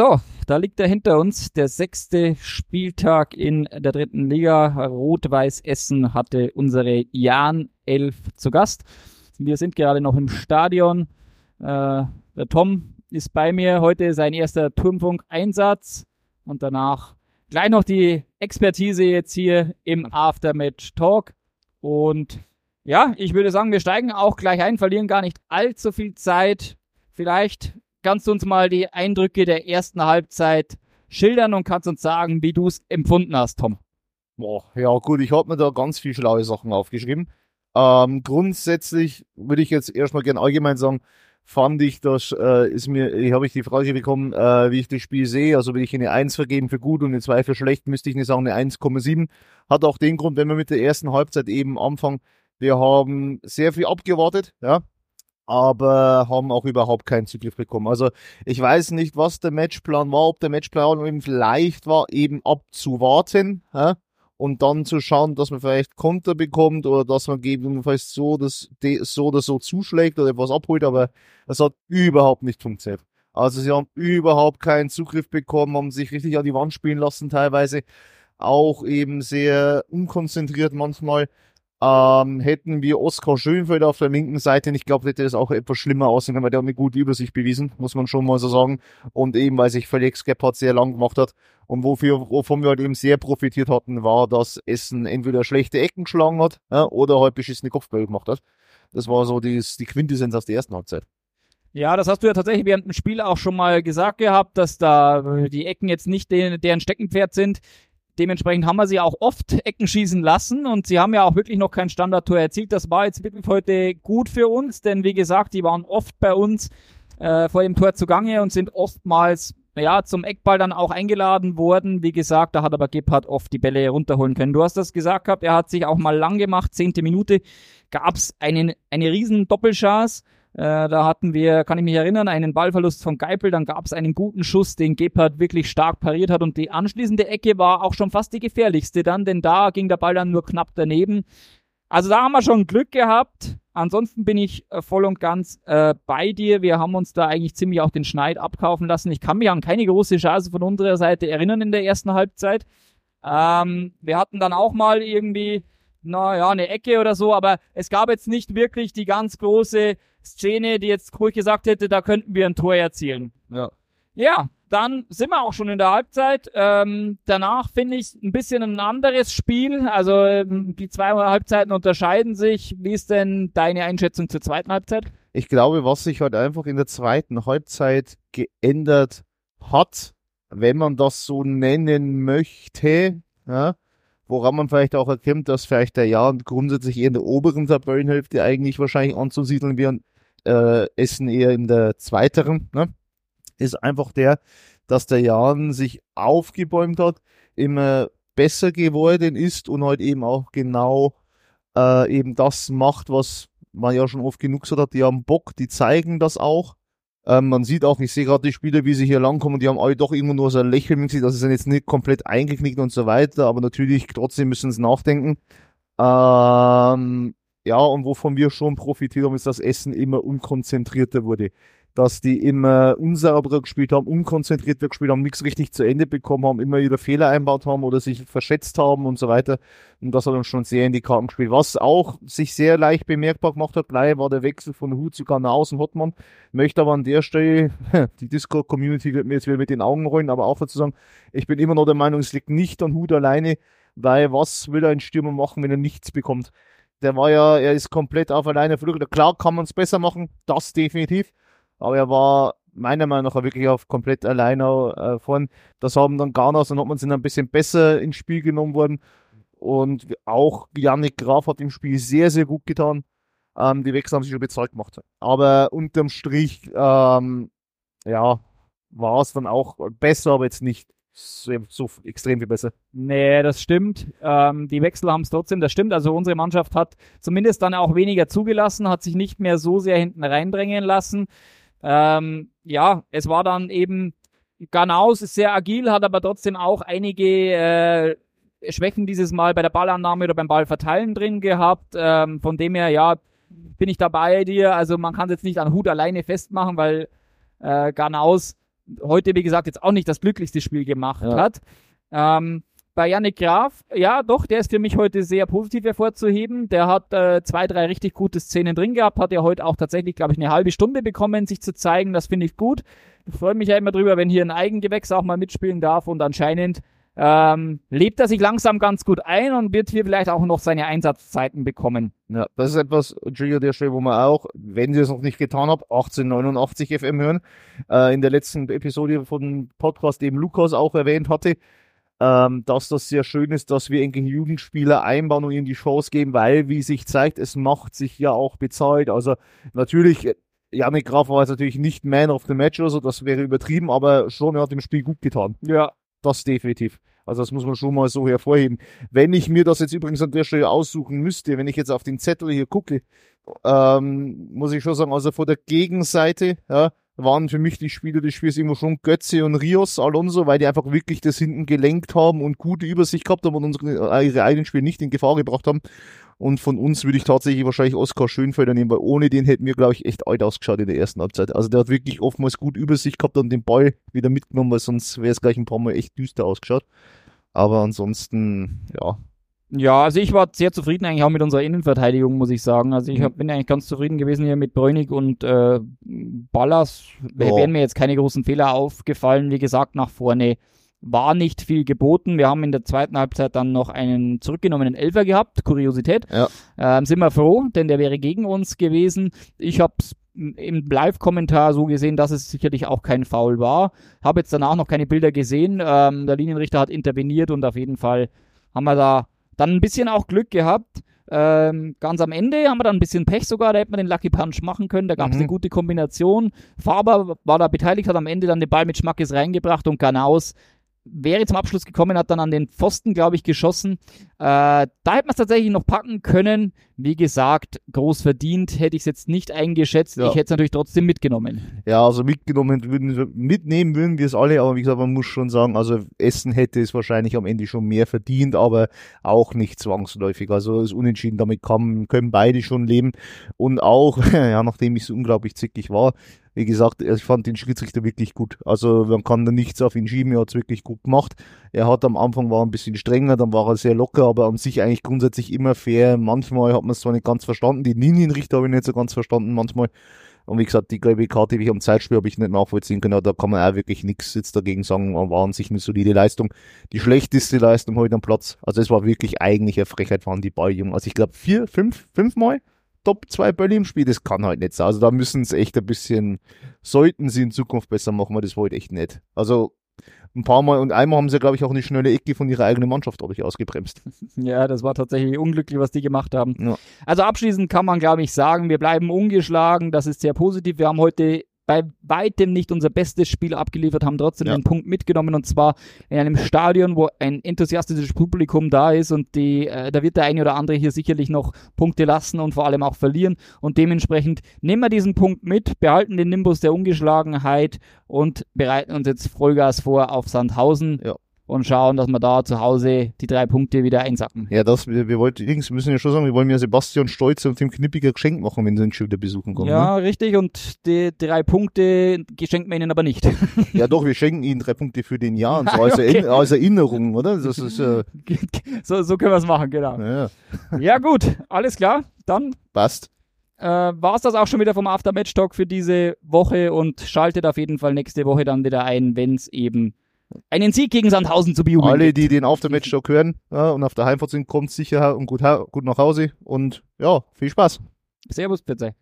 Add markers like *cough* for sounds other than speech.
So, da liegt er hinter uns, der sechste Spieltag in der dritten Liga. Rot-Weiß Essen hatte unsere Jan 11 zu Gast. Wir sind gerade noch im Stadion. Äh, der Tom ist bei mir. Heute sein erster Turmfunk-Einsatz und danach gleich noch die Expertise jetzt hier im Aftermatch Talk. Und ja, ich würde sagen, wir steigen auch gleich ein, verlieren gar nicht allzu viel Zeit. Vielleicht kannst du uns mal die Eindrücke der ersten Halbzeit schildern und kannst uns sagen, wie du es empfunden hast, Tom. Ja gut, ich habe mir da ganz viele schlaue Sachen aufgeschrieben. Ähm, grundsätzlich würde ich jetzt erstmal gerne allgemein sagen, fand ich, das äh, ist mir, habe ich die Frage bekommen, äh, wie ich das Spiel sehe. Also will ich eine 1 vergeben für gut und eine 2 für schlecht, müsste ich nicht sagen, eine 1,7. Hat auch den Grund, wenn wir mit der ersten Halbzeit eben anfangen, wir haben sehr viel abgewartet, ja aber haben auch überhaupt keinen Zugriff bekommen. Also ich weiß nicht, was der Matchplan war, ob der Matchplan eben vielleicht war, eben abzuwarten ja, und dann zu schauen, dass man vielleicht Konter bekommt oder dass man gegebenenfalls so, das, so oder so zuschlägt oder etwas abholt, aber es hat überhaupt nicht funktioniert. Also sie haben überhaupt keinen Zugriff bekommen, haben sich richtig an die Wand spielen lassen teilweise, auch eben sehr unkonzentriert manchmal. Ähm, hätten wir Oskar Schönfeld auf der linken Seite, ich glaube, hätte das auch etwas schlimmer aussehen weil der hat eine gute Übersicht bewiesen, muss man schon mal so sagen. Und eben, weil sich Felix Gebhardt sehr lang gemacht hat. Und wofür, wovon wir halt eben sehr profitiert hatten, war, dass Essen entweder schlechte Ecken geschlagen hat, ja, oder halt beschissene Kopfbälle gemacht hat. Das war so die, die Quintessenz aus der ersten Halbzeit. Ja, das hast du ja tatsächlich während dem Spiel auch schon mal gesagt gehabt, dass da die Ecken jetzt nicht deren Steckenpferd sind. Dementsprechend haben wir sie auch oft Ecken schießen lassen und sie haben ja auch wirklich noch kein Standardtor erzielt. Das war jetzt wirklich heute gut für uns, denn wie gesagt, die waren oft bei uns äh, vor dem Tor zugange und sind oftmals ja, zum Eckball dann auch eingeladen worden. Wie gesagt, da hat aber Gebhardt oft die Bälle runterholen können. Du hast das gesagt gehabt, er hat sich auch mal lang gemacht. Zehnte Minute gab es eine riesen Doppelchance äh, da hatten wir, kann ich mich erinnern, einen Ballverlust von Geipel, dann gab es einen guten Schuss, den Gebhardt wirklich stark pariert hat und die anschließende Ecke war auch schon fast die gefährlichste dann, denn da ging der Ball dann nur knapp daneben. Also da haben wir schon Glück gehabt. Ansonsten bin ich äh, voll und ganz äh, bei dir. Wir haben uns da eigentlich ziemlich auch den Schneid abkaufen lassen. Ich kann mich an keine große Chance von unserer Seite erinnern in der ersten Halbzeit. Ähm, wir hatten dann auch mal irgendwie, naja, eine Ecke oder so, aber es gab jetzt nicht wirklich die ganz große Szene, die jetzt ruhig gesagt hätte, da könnten wir ein Tor erzielen. Ja. Ja, dann sind wir auch schon in der Halbzeit. Ähm, danach finde ich ein bisschen ein anderes Spiel. Also ähm, die zwei Halbzeiten unterscheiden sich. Wie ist denn deine Einschätzung zur zweiten Halbzeit? Ich glaube, was sich halt einfach in der zweiten Halbzeit geändert hat, wenn man das so nennen möchte, ja, woran man vielleicht auch erkennt, dass vielleicht der Jahr grundsätzlich eher in der oberen Tabellenhälfte eigentlich wahrscheinlich anzusiedeln wäre äh, Essen eher in der zweiteren, ne? ist einfach der, dass der Jan sich aufgebäumt hat, immer besser geworden ist und halt eben auch genau äh, eben das macht, was man ja schon oft genug gesagt hat, die haben Bock, die zeigen das auch. Ähm, man sieht auch, ich sehe gerade die Spieler, wie sie hier langkommen, die haben alle doch immer nur so ein Lächeln mit sich, das ist jetzt nicht komplett eingeknickt und so weiter, aber natürlich trotzdem müssen sie nachdenken. Ähm, ja, und wovon wir schon profitiert haben, ist, dass Essen immer unkonzentrierter wurde. Dass die immer unsauberer gespielt haben, unkonzentrierter gespielt haben, nichts richtig zu Ende bekommen haben, immer wieder Fehler einbaut haben oder sich verschätzt haben und so weiter. Und das hat uns schon sehr in die Karten gespielt. Was auch sich sehr leicht bemerkbar gemacht hat, gleich war der Wechsel von Hut zu Ganaus und Hottmann. Möchte aber an der Stelle, *laughs* die Discord-Community wird mir jetzt wieder mit den Augen rollen, aber auch dazu sagen, ich bin immer noch der Meinung, es liegt nicht an Hut alleine, weil was will ein Stürmer machen, wenn er nichts bekommt? Der war ja, er ist komplett auf alleine Flügel. Klar kann man es besser machen, das definitiv. Aber er war meiner Meinung nach wirklich auf komplett alleine äh, vorn. Das haben dann Garnas und hat man sind ein bisschen besser ins Spiel genommen worden. Und auch Yannick Graf hat im Spiel sehr, sehr gut getan. Ähm, die Wechsel haben sich schon bezahlt gemacht. Aber unterm Strich, ähm, ja, war es dann auch besser, aber jetzt nicht so, so extrem viel besser. Nee, das stimmt. Ähm, die Wechsel haben es trotzdem, das stimmt. Also unsere Mannschaft hat zumindest dann auch weniger zugelassen, hat sich nicht mehr so sehr hinten reindrängen lassen. Ähm, ja, es war dann eben, Ganaus ist sehr agil, hat aber trotzdem auch einige äh, Schwächen dieses Mal bei der Ballannahme oder beim Ballverteilen drin gehabt. Ähm, von dem her, ja, bin ich dabei dir. Also man kann es jetzt nicht an Hut alleine festmachen, weil äh, Ganaus heute, wie gesagt, jetzt auch nicht das glücklichste Spiel gemacht Ja. hat. Ähm, bei Yannick Graf, ja doch, der ist für mich heute sehr positiv hervorzuheben. Der hat äh, zwei, drei richtig gute Szenen drin gehabt, hat ja heute auch tatsächlich, glaube ich, eine halbe Stunde bekommen, sich zu zeigen. Das finde ich gut. Ich freue mich ja immer drüber, wenn hier ein Eigengewächs auch mal mitspielen darf und anscheinend ähm, lebt er sich langsam ganz gut ein und wird hier vielleicht auch noch seine Einsatzzeiten bekommen. Ja, das ist etwas, Entschuldigung, der Stelle, wo man auch, wenn ihr es noch nicht getan habt, 1889 FM hören, äh, in der letzten Episode von Podcast eben Lukas auch erwähnt hatte, ähm, dass das sehr schön ist, dass wir eigentlich Jugendspieler einbauen und ihnen die Chance geben, weil, wie sich zeigt, es macht sich ja auch bezahlt. Also natürlich, Janik Graf war jetzt natürlich nicht Man of the Match oder so, das wäre übertrieben, aber schon, er hat dem Spiel gut getan. Ja. Das definitiv. Also das muss man schon mal so hervorheben. Wenn ich mir das jetzt übrigens an der Stelle aussuchen müsste, wenn ich jetzt auf den Zettel hier gucke, ähm, muss ich schon sagen, also vor der Gegenseite ja, waren für mich die Spieler des Spiels immer schon Götze und Rios Alonso, weil die einfach wirklich das hinten gelenkt haben und gute Übersicht gehabt haben und unsere, äh, ihre eigenen Spiele nicht in Gefahr gebracht haben. Und von uns würde ich tatsächlich wahrscheinlich Oskar Schönfelder nehmen, weil ohne den hätten wir, glaube ich, echt alt ausgeschaut in der ersten Halbzeit. Also der hat wirklich oftmals gut Übersicht gehabt und den Ball wieder mitgenommen, weil sonst wäre es gleich ein paar Mal echt düster ausgeschaut. Aber ansonsten, ja. Ja, also ich war sehr zufrieden eigentlich auch mit unserer Innenverteidigung, muss ich sagen. Also ich Mhm. hab, bin eigentlich ganz zufrieden gewesen hier mit Bräunig und äh, Ballas. Ja. Wären mir jetzt keine großen Fehler aufgefallen. Wie gesagt, nach vorne war nicht viel geboten. Wir haben in der zweiten Halbzeit dann noch einen zurückgenommenen Elfer gehabt. Kuriosität. Ja. Ähm, sind wir froh, denn der wäre gegen uns gewesen. Ich habe im Live-Kommentar so gesehen, dass es sicherlich auch kein Foul war. Habe jetzt danach noch keine Bilder gesehen. Ähm, der Linienrichter hat interveniert und auf jeden Fall haben wir da dann ein bisschen auch Glück gehabt. Ähm, ganz am Ende haben wir dann ein bisschen Pech sogar, da hätte man den Lucky Punch machen können. Da gab es Mhm. eine gute Kombination. Faber war da beteiligt, hat am Ende dann den Ball mit Schmackes reingebracht und Ganaus wäre zum Abschluss gekommen, hat dann an den Pfosten, glaube ich, geschossen. Äh, da hätte man es tatsächlich noch packen können. Wie gesagt, groß verdient hätte ich es jetzt nicht eingeschätzt. Ja. Ich hätte es natürlich trotzdem mitgenommen. Ja, also mitgenommen würden wir, mitnehmen würden wir es alle, aber wie gesagt, man muss schon sagen, also Essen hätte es wahrscheinlich am Ende schon mehr verdient, aber auch nicht zwangsläufig. Also das Unentschieden, damit kann, können beide schon leben. Und auch, *laughs* ja, nachdem ich so unglaublich zickig war, wie gesagt, ich fand den Schiedsrichter wirklich gut. Also man kann da nichts auf ihn schieben, er hat es wirklich gut gemacht. Er hat am Anfang war ein bisschen strenger, dann war er sehr locker, aber an sich eigentlich grundsätzlich immer fair. Manchmal hat man es zwar nicht ganz verstanden, die Linienrichter habe ich nicht so ganz verstanden manchmal. Und wie gesagt, die gelbe Karte, die ich am Zeitspiel habe ich nicht nachvollziehen können, da kann man auch wirklich nichts jetzt dagegen sagen, war an sich eine solide Leistung. Die schlechteste Leistung heute am Platz, also es war wirklich eigentlich eine Frechheit, waren die Balljungen. Also ich glaube vier, fünf, fünfmal Top zwei Bälle im Spiel, das kann halt nicht sein. Also da müssen sie echt ein bisschen, sollten sie in Zukunft besser machen, weil das war heute echt nicht. Also ein paar Mal und einmal haben sie, glaube ich, auch eine schnelle Ecke von ihrer eigenen Mannschaft, habe ich ausgebremst. *laughs* Ja, das war tatsächlich unglücklich, was die gemacht haben. Ja. Also abschließend kann man, glaube ich, sagen, wir bleiben ungeschlagen. Das ist sehr positiv. Wir haben heute bei weitem nicht unser bestes Spiel abgeliefert, haben trotzdem Ja. den Punkt mitgenommen und zwar in einem Stadion, wo ein enthusiastisches Publikum da ist und die, äh, da wird der eine oder andere hier sicherlich noch Punkte lassen und vor allem auch verlieren und dementsprechend nehmen wir diesen Punkt mit, behalten den Nimbus der Ungeschlagenheit und bereiten uns jetzt Vollgas vor auf Sandhausen Ja. Und schauen, dass wir da zu Hause die drei Punkte wieder einsacken. Ja, das, wir, wir wollten, übrigens müssen ja schon sagen, wir wollen ja Sebastian Stolz und Tim Knippiger Geschenk machen, wenn sie uns schon wieder besuchen kommen. Ja, richtig. Und die drei Punkte schenken wir ihnen aber nicht. Ne? *laughs* ja, doch, wir schenken ihnen drei Punkte für den Jahr, und so als, Okay. Erinner- als Erinnerung, oder? Das ist, äh, *laughs* so, so können wir es machen, genau. ja, Ja, gut. Alles klar. Dann passt. äh, war es das auch schon wieder vom After-Match-Talk für diese Woche und schaltet auf jeden Fall nächste Woche dann wieder ein, wenn es eben einen Sieg gegen Sandhausen zu bejubeln Alle, die den Aftermatch-Talk hören ja, und auf der Heimfahrt sind, kommt sicher und gut, gut nach Hause und ja, viel Spaß. Servus, bitte.